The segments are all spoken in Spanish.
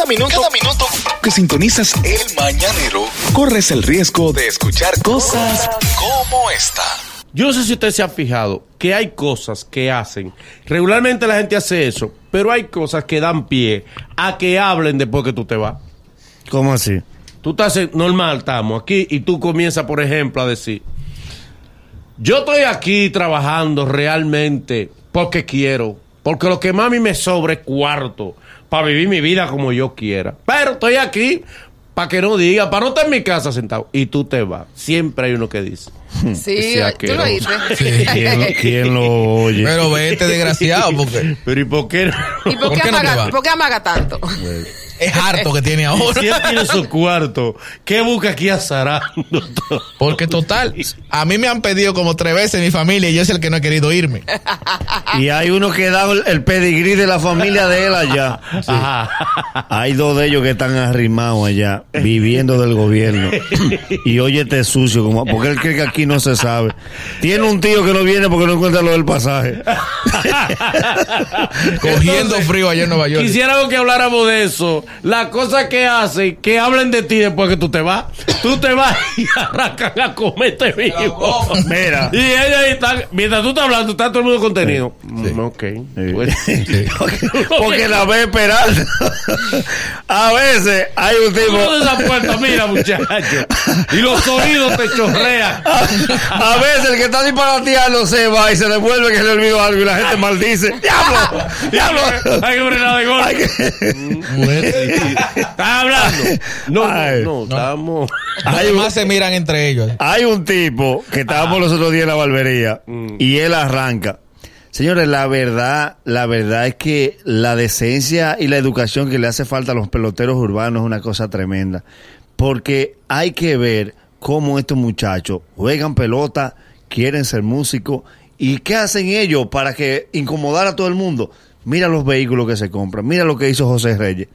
Cada minuto, cada minuto que sintonizas el mañanero, corres el riesgo de escuchar cosas como esta. Yo no sé si usted se ha fijado que hay cosas que hacen. Regularmente la gente hace eso, pero hay cosas que dan pie a que hablen después que tú te vas. ¿Cómo así? Tú estás en- normal, estamos aquí, y tú comienzas, por ejemplo, a decir: Yo estoy aquí trabajando realmente porque quiero, porque lo que más a mí me sobra es cuarto para vivir mi vida como yo quiera. Pero estoy aquí para que no diga, para no estar en mi casa sentado. Y tú te vas. Siempre hay uno que dice. Sí, Ese tú lo. ¿Quién, quién lo oye? Pero vete desgraciado porque Pero ¿y por qué no? ¿Y por qué amaga tanto? Es harto que tiene ahora. Si él tiene su cuarto, ¿qué busca aquí azarando todo? Porque total, a mí me han pedido como tres veces mi familia y yo soy el que no he querido irme. Y hay uno que da el, el pedigrí de la familia de él allá. Ajá. Hay dos de ellos que están arrimados allá, viviendo del gobierno. Y oye este sucio, como, porque él cree que aquí no se sabe. Tiene un tío que no viene porque no encuentra lo del pasaje. Cogiendo frío allá en Nueva York. Quisiéramos que habláramos de eso. Las cosas que hacen, que hablen de ti después que tú te vas. Tú te vas y arrancan a comerte vivo. Mira. Y ellos ahí están, mientras tú estás hablando, está todo el mundo contenido. Mm, Ok. Bueno. Porque la ve esperando. A veces hay un tipo. de esa puerta, mira, muchacho. Y los oídos te chorrean. A veces el que está disparateando se va y se devuelve que se le olvidó algo y la gente maldice. ¡Diablo! ¡Diablo! Hay que frenar de Hay golpe. que- ¿Estás hablando? No, Ay. no, no, estamos. Además se miran entre ellos. Hay un tipo que estábamos los otros días en la barbería y él arranca. Señores, la verdad, la verdad es que la decencia y la educación que le hace falta a los peloteros urbanos es una cosa tremenda. Porque hay que ver cómo estos muchachos juegan pelota, quieren ser músicos y qué hacen ellos para que incomodar a todo el mundo. Mira los vehículos que se compran, mira lo que hizo José Reyes.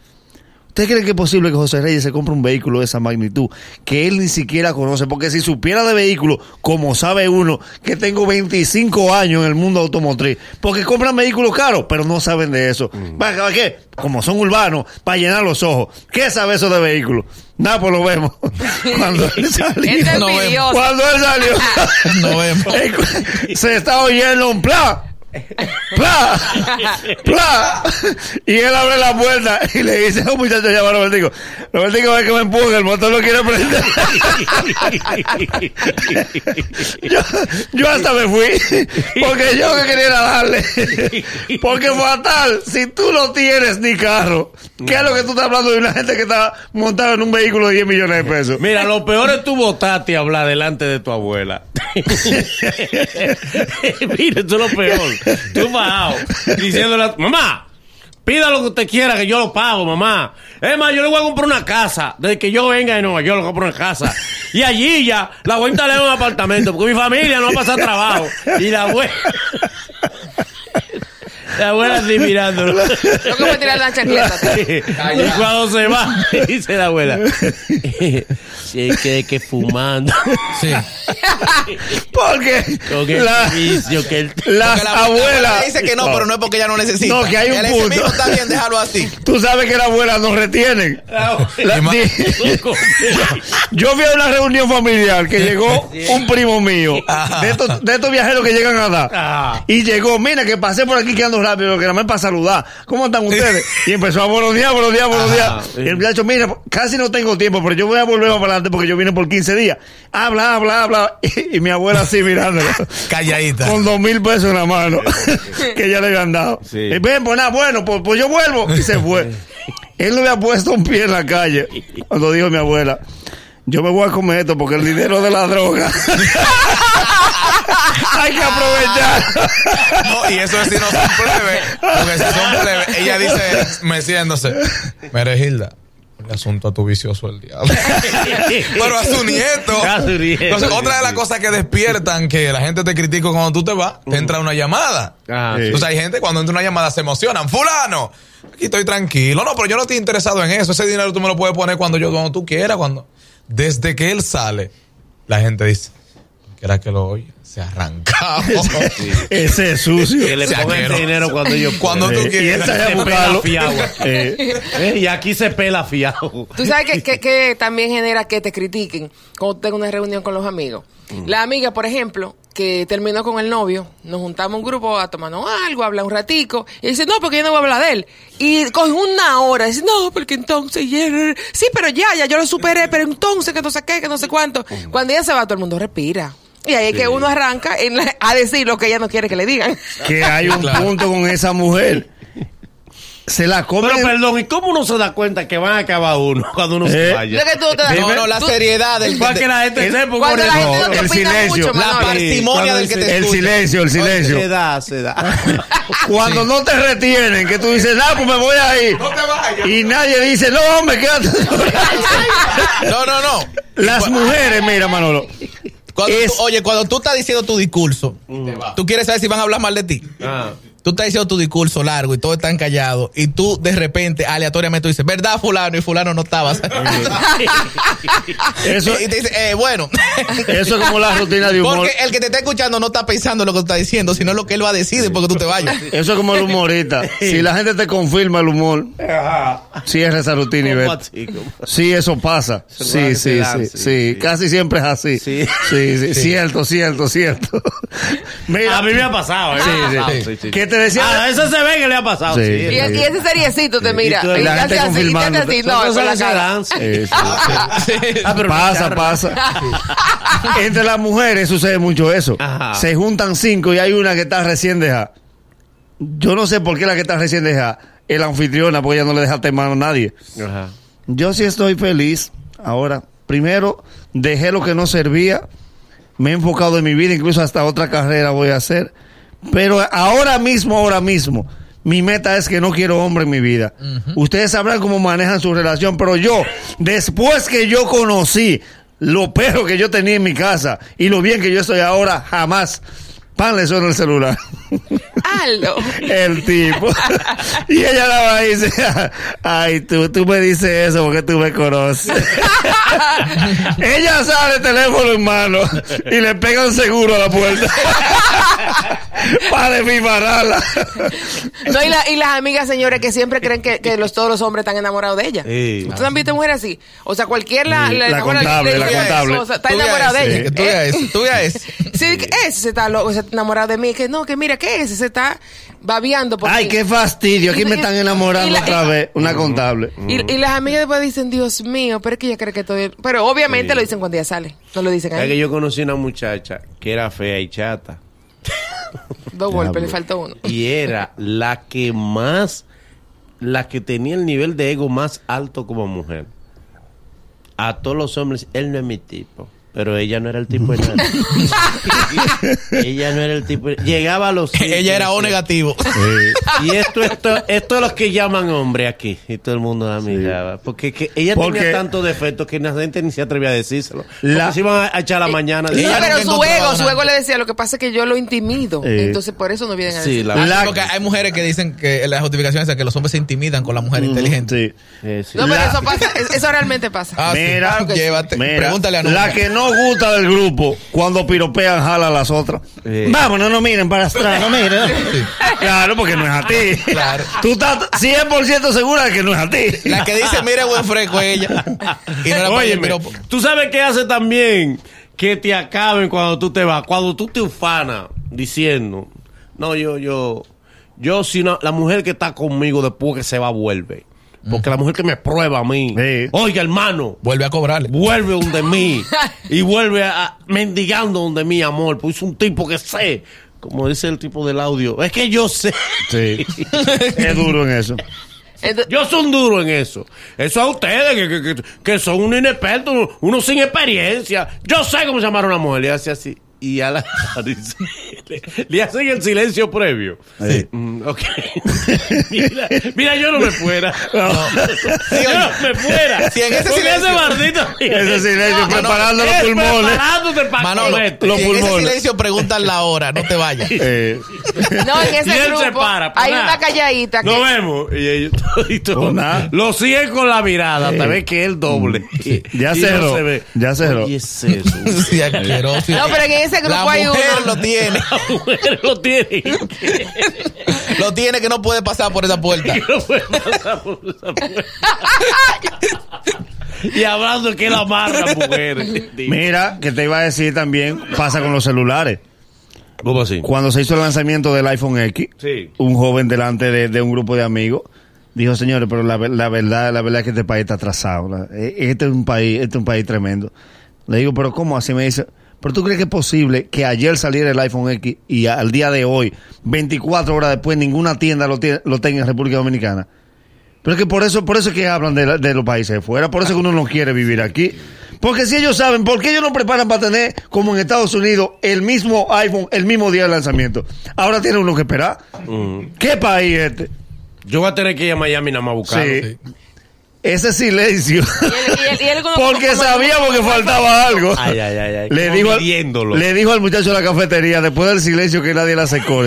¿Usted cree que es posible que José Reyes se compre un vehículo de esa magnitud que él ni siquiera conoce? Porque si supiera de vehículos, como sabe uno, que tengo 25 años en el mundo automotriz, porque compran vehículos caros, pero no saben de eso. ¿Para para qué? Como son urbanos, para llenar los ojos. ¿Qué sabe eso de vehículos? Nada, pues lo vemos. Cuando él salió. No vemos. envidioso. Cuando él salió. No vemos. se está oyendo un plan. ¡Pla! ¡Pla! Y él abre la puerta y le dice a un muchacho llamado Robertico, Robertico, ve que me empuja, el motor lo quiere prender. yo, yo hasta me fui, porque yo que quería darle. Porque fatal, si tú no tienes ni carro, ¿qué es lo que tú estás hablando de una gente que está montada en un vehículo de 10 millones de pesos? Mira, lo peor es tu botarte y hablar delante de tu abuela. Mira, eso es lo peor. Tú bajado, diciéndole a tu mamá, pida lo que usted quiera, que yo lo pago, mamá. Es más, yo le voy a comprar una casa. Desde que yo venga de Nueva York, le compro una casa. Y allí ya, la voy a instalar en un apartamento, porque mi familia no va a pasar trabajo. Y la abuela... La abuela así mirándolo. Yo a tirar la chancleta. y cuando se va, dice la abuela. Sí, que, que fumando. Sí. Porque la- que él- las Porque la abuelas... dice que no, pero no es porque ella no necesita. No, que hay un dice, punto. "Mijo, está bien, déjalo así. Tú sabes que las abuelas no retienen. La- yo fui a una reunión familiar que llegó un primo mío, de estos, de estos viajeros que llegan a dar. Ah. Y llegó, mira que pasé por aquí que ando rápido, que nada más para saludar. ¿Cómo están ustedes? Y empezó a buenos días, buenos días, buenos días. Y el muchacho, mira, casi no tengo tiempo, pero yo voy a volver más para adelante porque yo vine por 15 días. Habla, habla, habla. Y, y mi abuela así mirándolo. Calladita. Con dos mil pesos en la mano que ya le habían dado. Sí. Y ven, pues nada, bueno, pues, pues yo vuelvo. Y se fue. Él no había puesto un pie en la calle cuando dijo mi abuela. Yo me voy a comer esto porque el dinero de la droga. Hay que aprovechar. No, y eso es si no son plebes. Porque si son plebes, ella dice, meciéndose, Mire, Hilda, el asunto a tu vicioso el diablo. Pero a su nieto. A su nieto. Entonces, otra de las cosas que despiertan que la gente te critica cuando tú te vas, te entra una llamada. Ah, Sí. Entonces hay gente cuando entra una llamada se emocionan. Fulano, aquí estoy tranquilo. No, pero yo no estoy interesado en eso. Ese dinero tú me lo puedes poner cuando yo, cuando tú quieras, cuando. Desde que él sale, la gente dice, era que lo oye. Se arrancaba. Ese es sucio. Que le pongan ese dinero cuando ellos Cuando tú quieras. y. Eh, Eh, y aquí se pela fiado. Tú sabes que, que- que también genera que te critiquen cuando tengo una reunión con los amigos. La amiga, por ejemplo, que terminó con el novio, nos juntamos un grupo a tomarnos algo, a hablar un ratico, y dice, no, porque yo no voy a hablar de él. Y con una hora, dice, no, porque entonces, yeah, sí, pero ya, ya, yo lo superé, pero entonces, que no sé qué, que no sé cuánto. Cuando ella se va, todo el mundo respira. Y ahí es que uno arranca en la- a decir lo que ella no quiere que le digan. que hay un Claro. punto con esa mujer. Se la comen. Pero perdón, ¿y cómo uno se da cuenta que van a acabar uno cuando uno Eh. se Lo vaya? que tú te No, no, la tú- seriedad del Para que la gente sepa un Cuando la gente no te el silencio. mucho, La parsimonia del que te el escucha. silencio, el silencio. Se da, se da. Cuando no te retienen, que tú dices, ah, pues me voy a ir. Y nadie dice, no, hombre, quédate. No, no, no. Las mujeres, mira, Manolo. Cuando Es- tú- oye, cuando tú estás diciendo tu discurso, tú quieres saber si van a hablar mal de ti. Ah. Tú estás diciendo tu discurso largo y todos están callados y tú de repente aleatoriamente tú dices, ¿verdad fulano? Y fulano no estaba. Eso, y te dice, eh, bueno. eso es como la rutina de humor. Porque el que te está escuchando no está pensando en lo que tú estás diciendo, sino lo que él va a decir después que tú te vayas. Eso es como el humorista. Si la gente te confirma el humor, cierra esa rutina y. ¿Cómo? Sí, eso pasa. Sí, sí, sí, sí. Casi siempre es así. Sí. Sí, sí, cierto, cierto, cierto. Mira, A mí me ha pasado, ¿eh? Sí, sí, sí, sí. ¿Qué te decía? Ah, eso se ve que le ha pasado. Sí. Sí. Y, y ese seriecito te mira. tú- Y, la te gente así, y confirmándote. así. Son No, con la cara. sí. Sí. Ah, pero pasa, pasa. Entre las mujeres sucede mucho eso. Ajá. Se juntan cinco y hay una que está recién dejada. Yo no sé por qué la que está recién dejada es la anfitriona, porque ella no le deja mano a nadie. Ajá. Yo sí estoy feliz. Ahora, primero, dejé lo que no servía. Me he enfocado en mi vida, incluso hasta otra carrera voy a hacer. Pero ahora mismo, ahora mismo, mi meta es que no quiero hombre en mi vida. Ustedes sabrán cómo manejan su relación, pero yo, después que yo conocí lo perro que yo tenía en mi casa y lo bien que yo estoy ahora, jamás. Pan le suena el celular. Aldo. El tipo. y ella la va y dice, ay, tú, tú me dices eso porque tú me conoces. ella sale teléfono en mano y le pega un seguro a la puerta. Para desfibararla. No, y, la- y las amigas, señores, que siempre creen que, que los, todos los hombres están enamorados de ella. Sí. ¿Ustedes han visto mujeres así? O sea, cualquier la, Sí, la enamora- contable, le- la le- contable. o sea, está enamorado de ella. que Tú veas Eh, ese, tú ese. Sí, que ese se está, loco, se está enamorado de mí. Que no, que mira, que ese se está babeando. por Ay, mí. qué fastidio. Aquí Y- me y- están enamorando la- otra vez. Una contable. Y, y las amigas después dicen, Dios mío, pero es que ella cree que todo... Pero obviamente Sí. lo dicen cuando ella sale. No lo dicen Es que ahí. yo conocí una muchacha que era fea y chata. Dos golpes, le faltó uno. Y era la que más, la que tenía el nivel de ego más alto como mujer. A todos los hombres, él no es mi tipo. Pero ella no era el tipo de nadie. ella no era el tipo. de- Llegaba a los. Ella era O negativo. Y esto, esto, esto es lo que llaman hombre aquí. Y todo el mundo la miraba. Porque que ella Porque- tenía tantos defectos que la gente ni se atrevía a decírselo. La- se iban a echar la mañana. No, Ella pero su ego, a su ego le decía, lo que pasa es que yo lo intimido. Eh. Entonces por eso no vienen a Sí, decir. la- La- Porque hay mujeres que dicen que la justificación es que los hombres se intimidan con la mujer inteligente. Sí. Eh, sí. No, pero La- eso pasa, es- eso realmente pasa. Ah, sí. Mira, Claro llévate. Mira, Pregúntale a la que no gusta del grupo, cuando piropean, jala a las otras. Sí. Vámonos, no miren para atrás, no miren. Claro, porque no es a ti. Claro. Tú estás 100% segura de que no es a ti. La que dice, mire buen fresco ella. Y no la pero ¿tú sabes qué hace también? Que te acaben cuando tú te vas. Cuando tú te ufanas diciendo, no, yo, yo, yo, si no, la mujer que está conmigo después que se va, vuelve. Porque la mujer que me prueba a mí, Sí. oiga, hermano, vuelve a cobrarle. vuelve donde mí y vuelve a, a- mendigando donde mí, amor. Pues es un tipo que sé, como dice el tipo del audio, es que yo sé. Sí. es duro en eso. Yo soy un duro en eso. Eso a ustedes, que, que, que, que son unos inexpertos, unos sin experiencia. Yo sé cómo llamar a una mujer y hace así. Y a la le, le hacen el silencio previo. Sí. Mm, ok. mira, mira, yo no me fuera. yo no me fuera. Si en ese Porque ese silencio- maldito. Ese silencio, preparando los Es pulmones. Preparándote para Manolo, comer. Los si en ese pulmones. silencio preguntan la hora, no te vayas. Eh, No, en Y ese él grupo se para. hay nada. una calladita que... Nos vemos. Y ellos toditos nada. lo siguen con la mirada. Hasta ve que él doble. Ya cerró, se ve. ya cerró. Oye, es eso. No, pero en ese grupo la hay mujer uno. lo tiene. La mujer lo tiene. Lo tiene que no puede pasar por esa puerta. No puede pasar por esa puerta. y hablando que él amarra mujeres. mira, que te iba a decir también, pasa con los celulares. ¿Cómo así? Cuando se hizo el lanzamiento del iPhone X, Sí. un joven delante de, de un grupo de amigos dijo, señores, pero la, la verdad, la verdad es que este país está atrasado. La- e- Este es un país, este es un país tremendo. Le digo, pero ¿cómo así? Me dice, pero tú crees que es posible que ayer saliera el iPhone X y al día de hoy, 24 horas después, ninguna tienda lo, tiene- lo tenga en República Dominicana? Pero es que por eso, por eso es que hablan de, la- de los países de fuera, por eso es que uno no quiere vivir aquí. Porque si ellos saben, ¿por qué ellos no preparan para tener, como en Estados Unidos, el mismo iPhone, el mismo día de lanzamiento? Ahora tiene uno que esperar. ¿Qué país es este? Yo voy a tener que ir a Miami nada más a buscarlo. Sí. Ese silencio. Y él- y él- y él como- Porque como- sabíamos que faltaba algo. Ay, ay, ay, ay. Le dijo, al, le dijo al muchacho de la cafetería, después del silencio que nadie la secó,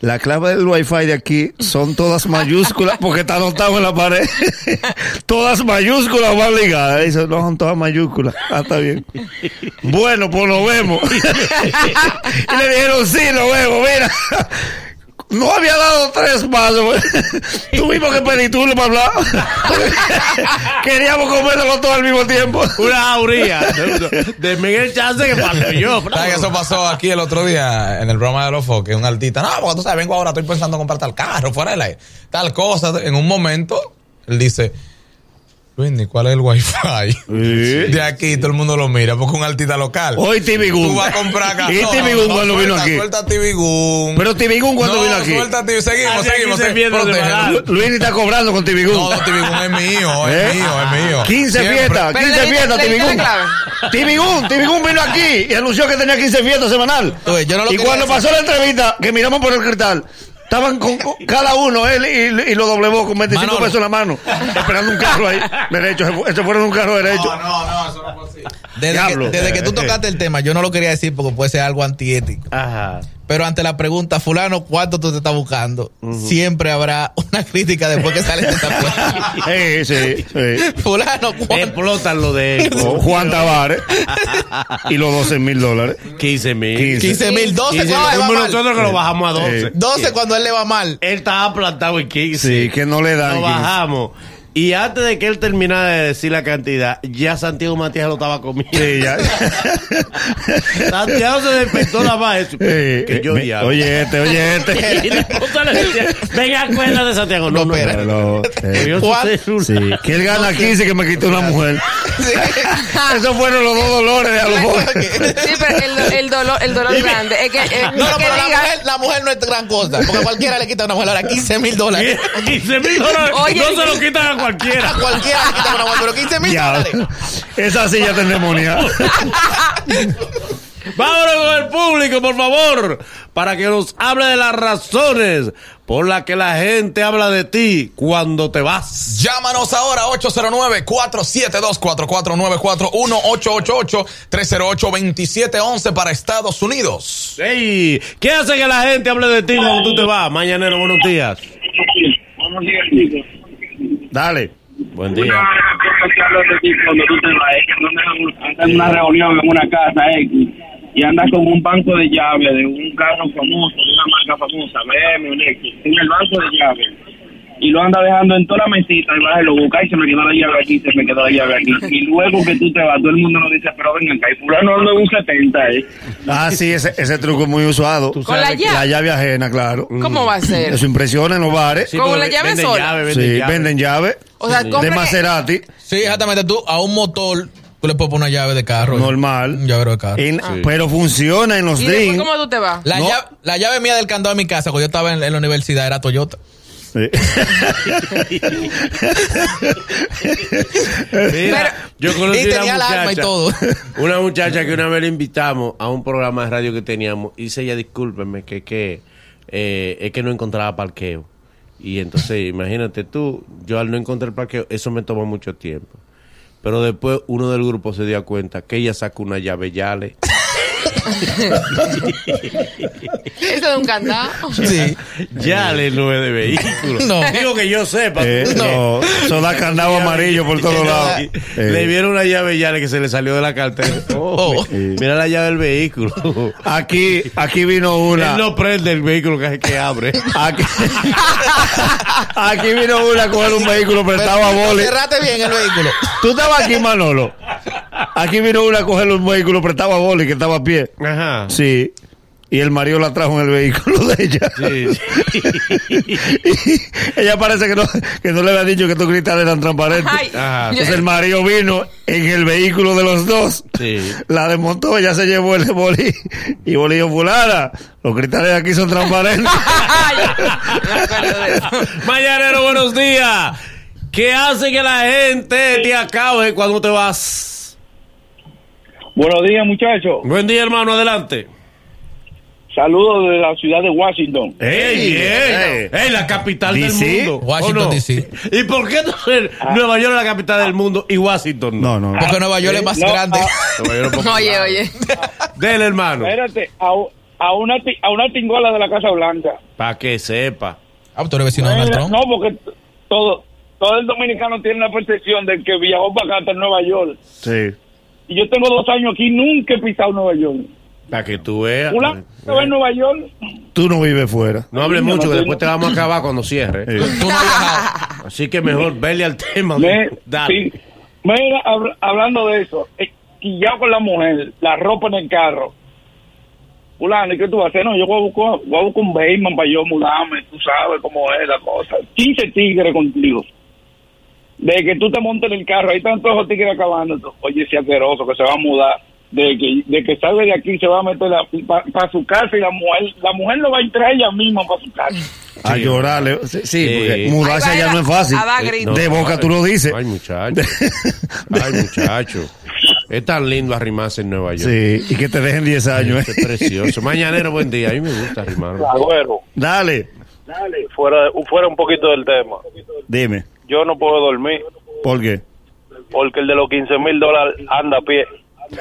La clave del wifi de aquí son todas mayúsculas porque está anotado en la pared. todas mayúsculas van ligadas. Dice, no, son todas mayúsculas. Ah, está bien. Bueno, pues nos vemos. y le dijeron, sí, nos vemos. Mira, no había dado tres pasos. Tuvimos que pedir turno para hablar. Queríamos comerlo todo al mismo tiempo. Una auría de, de Miguel Chance que pasó yo. ¿Sabes que eso pasó aquí el otro día en el programa de los foques? Un artista, no, porque tú sabes, vengo ahora, estoy pensando en comprar tal carro, fuera de la, tal cosa. En un momento, él dice, Luis, ¿cuál es el wifi? De aquí todo el mundo lo mira, porque es un artista local. Hoy TV Tú vas a comprar acá. ¿Y No, TV Gun no, cuando vino suelta, aquí? Suelta TV Gun. Pero TV Gun cuando no, vino aquí. Suelta TV, seguimos, Hace seguimos. 15 se- barato. Luis está cobrando con TV Gun. No, TV Gun es mío, es ¿Eh? mío, es mío. 15 Siempre. fiestas, Pero 15 le- fiestas, TV Gun. TV Gun, TV Gun vino aquí y anunció que tenía 15 fiestas semanal. Yo no lo y cuando pasó la entrevista, que miramos por el cristal, estaban con, con cada uno, él y, y lo doblevó con 25 Manolo. pesos en la mano, esperando un carro ahí, derecho, se, fu- se fueron un carro derecho. No, no, no, eso no fue así. Desde, que, desde que tú tocaste el tema, yo no lo quería decir porque puede ser algo antiético. Ajá. Pero ante la pregunta, fulano, ¿cuánto tú te estás buscando? Siempre habrá una crítica después que sales de esa puerta. Sí, sí, sí. fulano, ¿cuánto? Explotan lo de él. Juan Tavares y los 12 mil dólares. 15 mil. 15. 15 mil, 12 15 cuando le va mal. nosotros que lo bajamos a 12. Sí. 12 cuando él le va mal. Él estaba plantado en 15. Sí, que no le dan. Lo 15. Y antes de que él terminara de decir la cantidad, ya Santiago Matías lo estaba comiendo. Sí, ya. Santiago se despertó la más. eso, Eh, que yo me- ya. oye este, oye Y este. la esposa le decía, venga, acuérdate, Santiago. No, no, espera. no. Celular. Sí, que él gana 15 que me quitó una mujer. Esos fueron los dos dolores de a lo mejor. Sí, pero el, el dolor, el dolor grande. Es que, eh, No, no, que pero la mujer, la mujer no es gran cosa. Porque a cualquiera le quita una mujer ahora 15 mil dólares. 15 mil dólares. Oye, no se lo quitan a cualquiera. A cualquiera le quita una mujer, pero 15 mil Ya, dólares. esa silla está endemoniada. Vámonos con el público, por favor, para que nos hable de las razones por las que la gente habla de ti cuando te vas. Llámanos ahora 809-472-4494 1-888-308-2711 para Estados Unidos. Ey, ¿qué hace que la gente hable de ti cuando tú te vas? Mañanero, buenos días. Buenos días, chicos. Dale. Buen Una día. cosa que hablo de ti cuando tú te vas es que andas en una reunión en una casa X y andas con un banco de llaves de un carro famoso, de una marca famosa, BMW, un X, en el banco de llaves. Y lo anda dejando en toda la mesita y vas lo buscas y se me quedó la llave aquí, se me quedó la llave aquí. Y luego que tú te vas, todo el mundo nos dice, pero venga acá, y fulano anda un 70, ¿eh? Ah, sí, ese, ese truco es muy usado. Tú Con la llave. La llave ajena, claro. ¿Cómo va a ser? Eso impresiona en los bares. Sí, ¿Con porque la llave venden sola? llave, Sí, venden llave. venden llave. O sea, de Maserati, Sí, exactamente. Tú a un motor, tú le puedes poner una llave de carro. normal. Un llavero de carro. En- Pero funciona en los ¿Y cómo tú te vas? La, No. llave, la llave mía del candado de mi casa, cuando yo estaba en, en la universidad, era Toyota. Sí. Mira, yo conocí y una tenía arma y muchacha, todo. una muchacha que una vez le invitamos a un programa de radio que teníamos y dice ella, discúlpeme, que, que eh, es que no encontraba parqueo. Y entonces, imagínate tú, yo al no encontrar parqueo, eso me tomó mucho tiempo. Pero después uno del grupo se dio cuenta que ella sacó una llave Yale. Eso es un candado. Sí. Yale no es de vehículo. No. Digo que yo sepa. Eh, no, eso da candado amarillo por todos lados. Le Eh, vieron una llave Yale que se le salió de la cartera. Oh, Oh. mi- Mira la llave del vehículo. aquí, aquí vino una. Él no prende el vehículo que, que abre. Aquí, aquí vino una a coger un vehículo prestado a Boli. Cerrate bien el vehículo. Tú estabas aquí, Manolo. Aquí vino una a coger un vehículo prestado a Boli que estaba a pie. Ajá. Sí. Y el marido la trajo en el vehículo de ella. Sí, Y ella parece que no, que no le había dicho que estos cristales eran transparentes. Ay, Ajá. Entonces el marido vino en el vehículo de los dos. Sí. La desmontó, ella se llevó el boli. Y boli dijo, fulana, los cristales aquí son transparentes. De. Mañanero, buenos días. ¿Qué hace que la gente te acabe cuando te vas? Buenos días, muchachos. Buen día, hermano, adelante. Saludos de la ciudad de Washington. ¡Ey, bien! ¡Ey, la capital DC? del mundo! ¿o Washington, no? DC. ¿Y por qué entonces Nueva York es la capital del mundo y Washington No, no. Porque Nueva York es más No, grande. ah, Nueva York es popular. Oye, oye. Dele, hermano. Espérate, a, a una, a una tingola de la Casa Blanca. Para que sepa. Ah, tú eres vecino de Donald Trump. No, porque todo, todo el dominicano tiene la percepción de que viajó para acá hasta Nueva York. Sí. Y yo tengo dos años aquí, nunca he pisado Nueva York. Para que tú veas. ¿Una se va en Nueva York? Tú no vives fuera. No hables mucho, no, que después te vamos a acabar cuando cierre. Sí. Tú no has viajado. Así que mejor verle al tema. Me- Dale. sí. Mira, hab- hablando de eso, eh, quillado con la mujer, la ropa en el carro. Fulano, ¿y qué tú vas a hacer? No, yo voy a buscar, voy a buscar un Bateman para yo mudarme, tú sabes cómo es la cosa. 15 tigres contigo. De que tú te montes en el carro, ahí están todos los tigres acabando. Oye, ese asqueroso que se va a mudar. De que, de que salga de aquí se va a meter para su casa y la mujer la mujer lo va a entrar ella misma para su casa. A llorarle. Sí, sí, Sí. porque mudarse allá no es fácil. a dar Eh. De boca tú lo dices. Ay, muchacho. Ay, muchacho. Es tan lindo arrimarse en Nueva York. Sí, y que te dejen 10 años. Es ¿eh? precioso. Mañanero, buen día. A mí me gusta arrimarme. Agüero, Dale, fuera, fuera un poquito del tema. dime, Yo no puedo dormir ¿por qué? porque el de los 15 mil dólares anda a pie.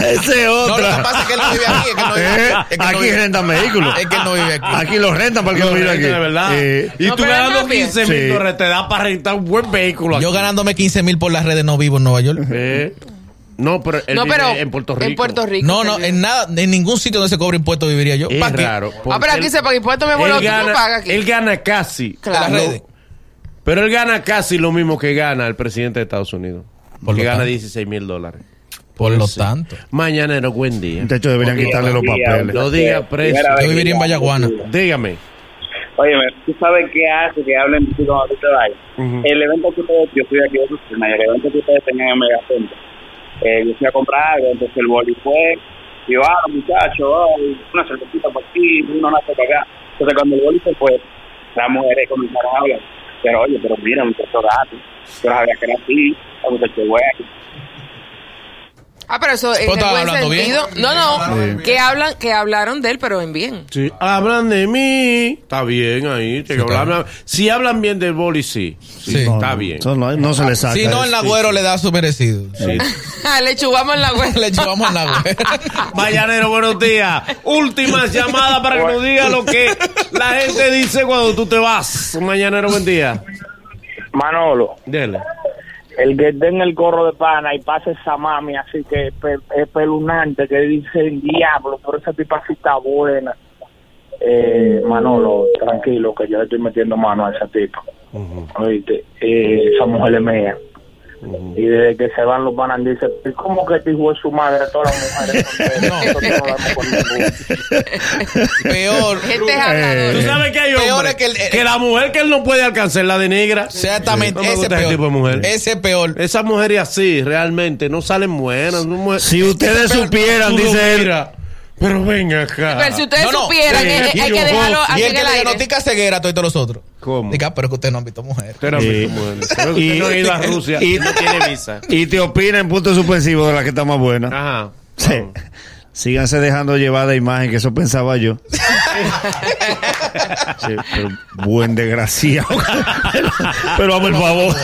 Ese es No, lo que pasa es que él no vive aquí. Es que no vive Eh, aquí. Es que él no aquí vive- rentan vehículos. Es que él no vive aquí. Aquí los rentan para que no vive aquí. De verdad. Eh, y No, tú ganando anda bien. 15 mil Sí. dólares te da para rentar un buen vehículo. Yo aquí. ganándome 15 mil por las redes no vivo en Nueva York. Eh, No, pero él No, vive en Puerto Rico. En Puerto Rico. No, no, en nada, en ningún sitio donde se cobra impuesto viviría yo. Es raro. Ah, porque pero aquí él- se paga impuestos, mi él tú no gana, pagas aquí. él gana casi. De las No, redes. Pero él gana casi lo mismo que gana el presidente de Estados Unidos. Por que lo gana tanto. 16 mil dólares. Por lo Sí. tanto. Mañanero, buen día. De hecho, deberían quitarle los papeles. Lo diga preso. Yo viviría en Vallaguana. Dígame. Oye, tú sabes qué hace que hablen de cuando tú te vayas. El evento que ustedes, yo fui aquí de y el evento que ustedes tenían en Megacentro, eh, yo fui a comprar algo, entonces el boli fue, y yo, ah, muchachos, oh, una cervecita por aquí, una nata por acá. Entonces cuando el boli se fue, las mujeres comenzaron a hablar, pero oye, pero mira, muchacho gato, yo no sabía que era así, la muchacho bueno. Ah, pero eso en el buen hablando bien? sentido. No, no, que hablan, que hablaron de él, pero en bien. Sí, hablan de mí. Está bien ahí. Sí, está hablan- si hablan bien del boli, sí. Sí, Sí. está bien. Eso no, no se le saca. Si no, el eso. agüero le da su merecido. Sí. Le chubamos la web. Le echamos al agüero. Mañanero, buenos días. Últimas llamadas para que nos diga lo que la gente dice cuando tú te vas. Mañanero, buen día. Manolo, Dele. El que esté en el corro de pana y pase esa mami así que es pe- es pelunante, que dice el diablo, pero esa tipa sí está buena. Eh, Manolo, tranquilo, que yo le estoy metiendo mano a esa tipa. Oíste, eh, esa mujer es mía. Y desde que se van los panas dice, "¿Y ¿cómo que hijo de su madre? Todas las mujeres son? No. Nosotros no damos por ninguno". Peor. Gente es habladora. Tú sabes que hay Peor es que la mujer que él no puede alcanzar la de negra. Exactamente. No ese ese peor. tipo de mujer. Ese es peor. Esas mujeres así realmente no salen buenas. no mujer- Si ustedes supieran, dice él, Pero ven acá. Pero si ustedes No, no, supieran, sí, hay, hay y que dejarlo y Y aquí el en que le diagnostica ceguera a todos los otros. ¿Cómo? Diga, pero que usted no ha visto mujer. Usted no, Y- ¿cómo es? Pero usted y- no ha ido a Rusia y- y no tiene visa. Y te opina en punto suspensivo de la que está más buena. Ajá. Sí. Síganse dejando llevar de imagen, que eso pensaba yo. Sí, pero buen desgraciado. pero, pero hazme el favor.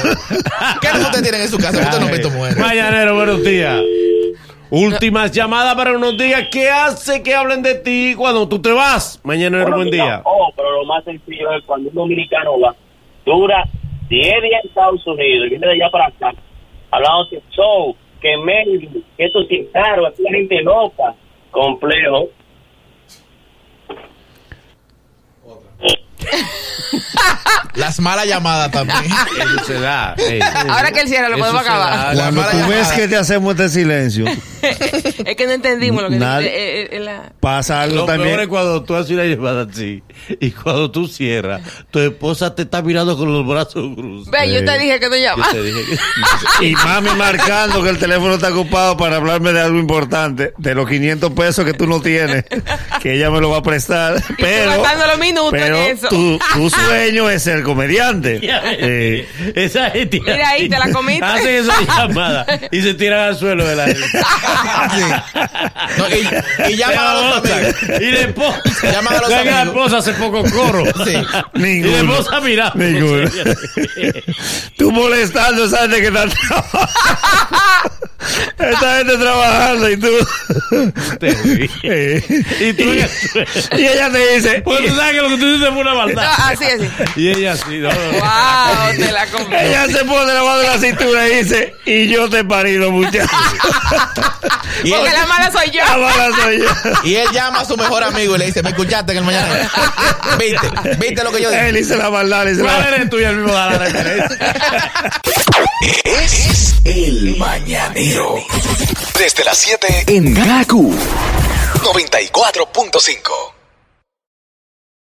¿Qué es lo que usted tiene en su casa? Usted no ha visto mujer. Mañanero, buenos días. Últimas llamadas para unos días. ¿Qué hace que hablen de ti cuando tú te vas? Mañanero, Bueno, buen mira, día. Oh, pero lo más sencillo es cuando un dominicano va, dura 10 días en Estados Unidos y viene de allá para acá, hablando de show, que Melvin, que esto es caro, aquí la gente loca, complejo. Las malas llamadas también. Eso se da. ey. Ahora que él cierra, lo Eso podemos acabar. La Cuando tú ves que te hacemos este silencio, es que no entendimos lo que Nadie- eh, eh, eh, la- pasa algo Lo peor es también. cuando tú haces una llamada así y cuando tú cierras, tu esposa te está mirando con los brazos cruzados. Ve, yo te dije que no Yo llama. te dije que- Y mami marcando que el teléfono está ocupado para hablarme de algo importante, de los 500 pesos que tú no tienes, que ella me lo va a prestar. Pero, los minutos en eso. Tu, tu sueño es ser comediante. Eh, Esa gente. Mira ahí, te la comiste. Hacen esa llamada y se tiran al suelo de la gente. No, y, y llaman a los amigos. Y la esposa. Llaman a los ¿Sabes la esposa hace poco coro. Sí. Y la ninguno. esposa mira. Ninguno. Tú molestando gente que está trabajando. Esta gente trabajando y tú. Y tú y ella te dice. Pues tú sabes que lo que tú dices fue una maldad. Así, así. Y ella así, no. Wow, te la comí. Ella se pone la mano en la cintura y dice, y yo te he parido, muchacho. Y él, Porque la mala soy yo. La mala soy yo. y él llama a su mejor amigo y le dice, ¿me escuchaste en el mañana? ¿Viste? ¿Viste lo que yo dije? Él dice la maldad, le dice la ¿Cuál eres tú y el mismo da la referencia? Es el mañanero. Desde las 7 en Gaku 94.5.